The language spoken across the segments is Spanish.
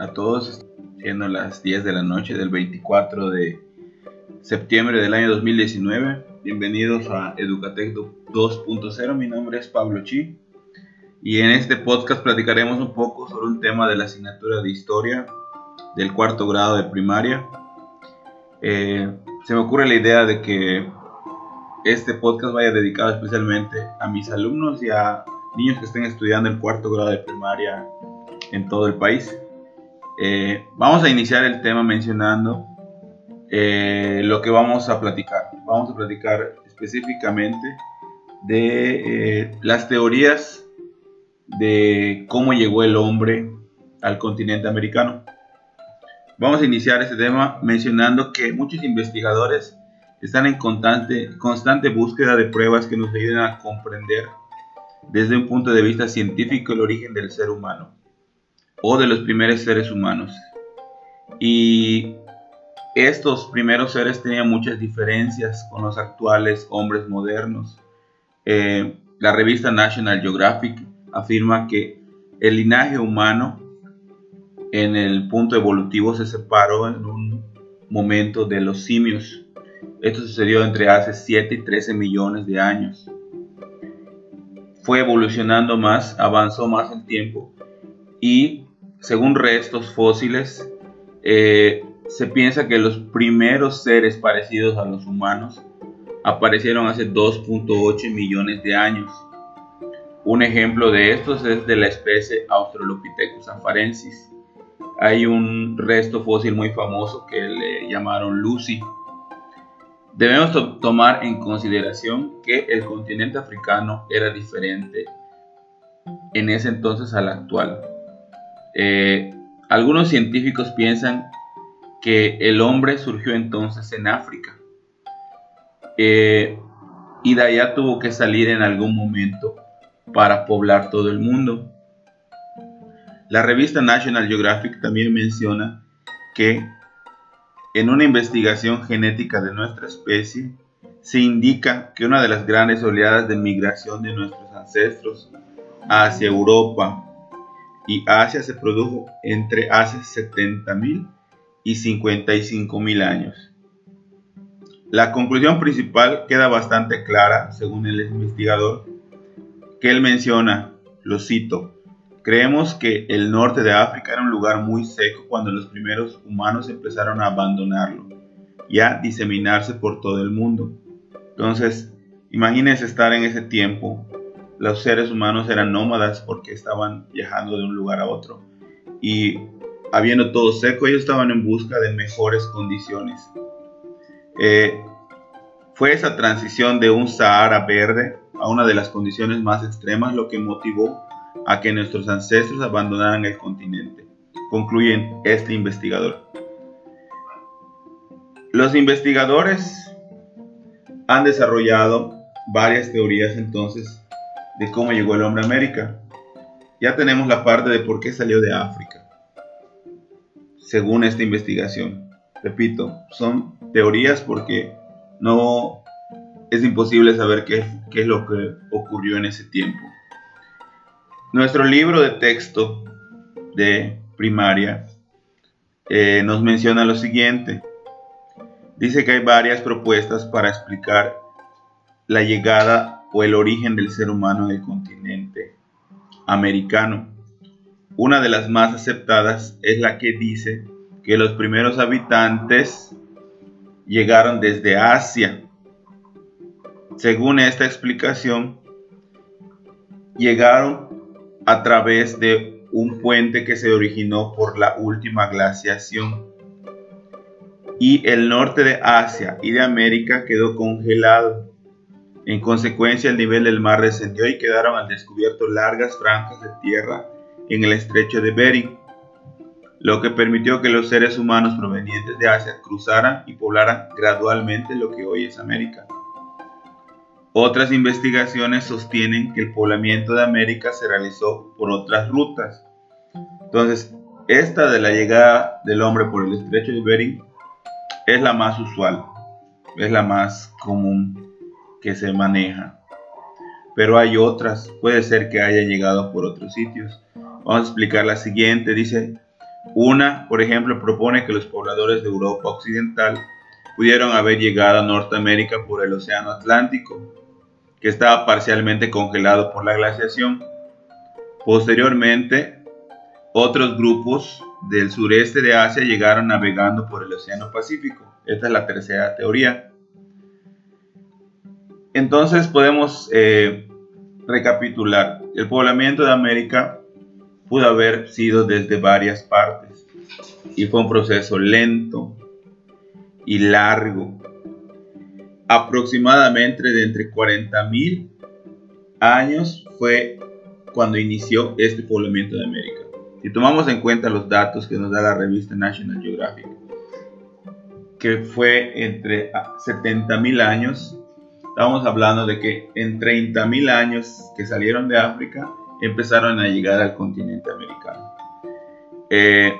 a todos, siendo las 10 de la noche del 24 de septiembre del año 2019. Bienvenidos a Educatec 2.0, mi nombre es Pablo Chi y en este podcast platicaremos un poco sobre un tema de la asignatura de historia del cuarto grado de primaria. Eh, se me ocurre la idea de que este podcast vaya dedicado especialmente a mis alumnos y a niños que estén estudiando el cuarto grado de primaria en todo el país. Eh, vamos a iniciar el tema mencionando eh, lo que vamos a platicar. Vamos a platicar específicamente de eh, las teorías de cómo llegó el hombre al continente americano. Vamos a iniciar este tema mencionando que muchos investigadores están en constante, constante búsqueda de pruebas que nos ayuden a comprender desde un punto de vista científico el origen del ser humano o de los primeros seres humanos. Y estos primeros seres tenían muchas diferencias con los actuales hombres modernos. Eh, la revista National Geographic afirma que el linaje humano en el punto evolutivo se separó en un momento de los simios. Esto sucedió entre hace 7 y 13 millones de años. Fue evolucionando más, avanzó más el tiempo y según restos fósiles, eh, se piensa que los primeros seres parecidos a los humanos aparecieron hace 2.8 millones de años. Un ejemplo de estos es de la especie Australopithecus afarensis. Hay un resto fósil muy famoso que le llamaron Lucy. Debemos tomar en consideración que el continente africano era diferente en ese entonces al actual. Eh, algunos científicos piensan que el hombre surgió entonces en África eh, y de allá tuvo que salir en algún momento para poblar todo el mundo. La revista National Geographic también menciona que en una investigación genética de nuestra especie se indica que una de las grandes oleadas de migración de nuestros ancestros hacia Europa y Asia se produjo entre hace 70.000 y 55.000 años. La conclusión principal queda bastante clara, según el investigador, que él menciona, lo cito, creemos que el norte de África era un lugar muy seco cuando los primeros humanos empezaron a abandonarlo y a diseminarse por todo el mundo. Entonces, imagínense estar en ese tiempo los seres humanos eran nómadas porque estaban viajando de un lugar a otro. Y habiendo todo seco, ellos estaban en busca de mejores condiciones. Eh, fue esa transición de un Sahara verde a una de las condiciones más extremas lo que motivó a que nuestros ancestros abandonaran el continente, concluye este investigador. Los investigadores han desarrollado varias teorías entonces de cómo llegó el hombre a América. Ya tenemos la parte de por qué salió de África, según esta investigación. Repito, son teorías porque no es imposible saber qué, es lo que ocurrió en ese tiempo. Nuestro libro de texto de primaria eh, nos menciona lo siguiente. Dice que hay varias propuestas para explicar la llegada o el origen del ser humano en el continente americano. Una de las más aceptadas es la que dice que los primeros habitantes llegaron desde Asia. Según esta explicación, llegaron a través de un puente que se originó por la última glaciación. Y el norte de Asia y de América quedó congelado en consecuencia, el nivel del mar descendió y quedaron al descubierto largas franjas de tierra en el estrecho de Bering, lo que permitió que los seres humanos provenientes de Asia cruzaran y poblaran gradualmente lo que hoy es América. Otras investigaciones sostienen que el poblamiento de América se realizó por otras rutas. Entonces, esta de la llegada del hombre por el estrecho de Bering es la más usual, es la más común que se maneja. Pero hay otras, puede ser que haya llegado por otros sitios. Vamos a explicar la siguiente. Dice, una, por ejemplo, propone que los pobladores de Europa Occidental pudieron haber llegado a Norteamérica por el Océano Atlántico, que estaba parcialmente congelado por la glaciación. Posteriormente, otros grupos del sureste de Asia llegaron navegando por el Océano Pacífico. Esta es la tercera teoría. Entonces podemos eh, recapitular. El poblamiento de América pudo haber sido desde varias partes y fue un proceso lento y largo. Aproximadamente de entre 40.000 años fue cuando inició este poblamiento de América. Si tomamos en cuenta los datos que nos da la revista National Geographic, que fue entre 70.000 años, estamos hablando de que en 30.000 años que salieron de África empezaron a llegar al continente americano. Eh,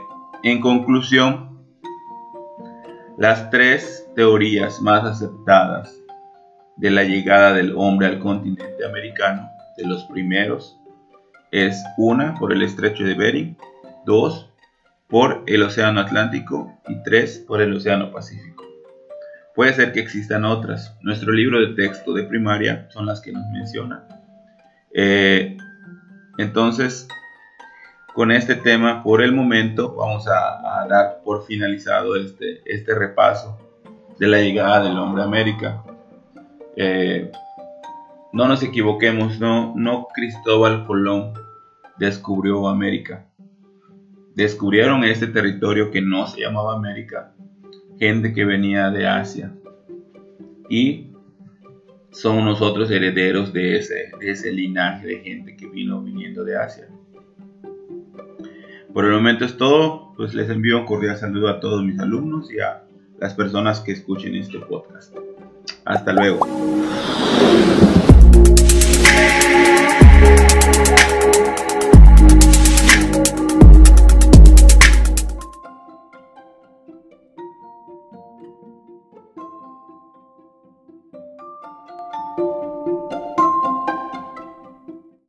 en conclusión, las tres teorías más aceptadas de la llegada del hombre al continente americano, de los primeros, es una por el estrecho de Bering, dos por el océano Atlántico y tres por el océano Pacífico. Puede ser que existan otras. Nuestro libro de texto de primaria son las que nos menciona. Eh, entonces, con este tema, por el momento, vamos a, dar por finalizado este, este repaso de la llegada del hombre a América. Eh, no nos equivoquemos, no, no Cristóbal Colón descubrió América. Descubrieron este territorio que no se llamaba América, gente que venía de Asia. Y somos nosotros herederos de ese, linaje de gente que vino viniendo de Asia. Por el momento es todo, pues les envío un cordial saludo a todos mis alumnos y a las personas que escuchen este podcast. Hasta luego.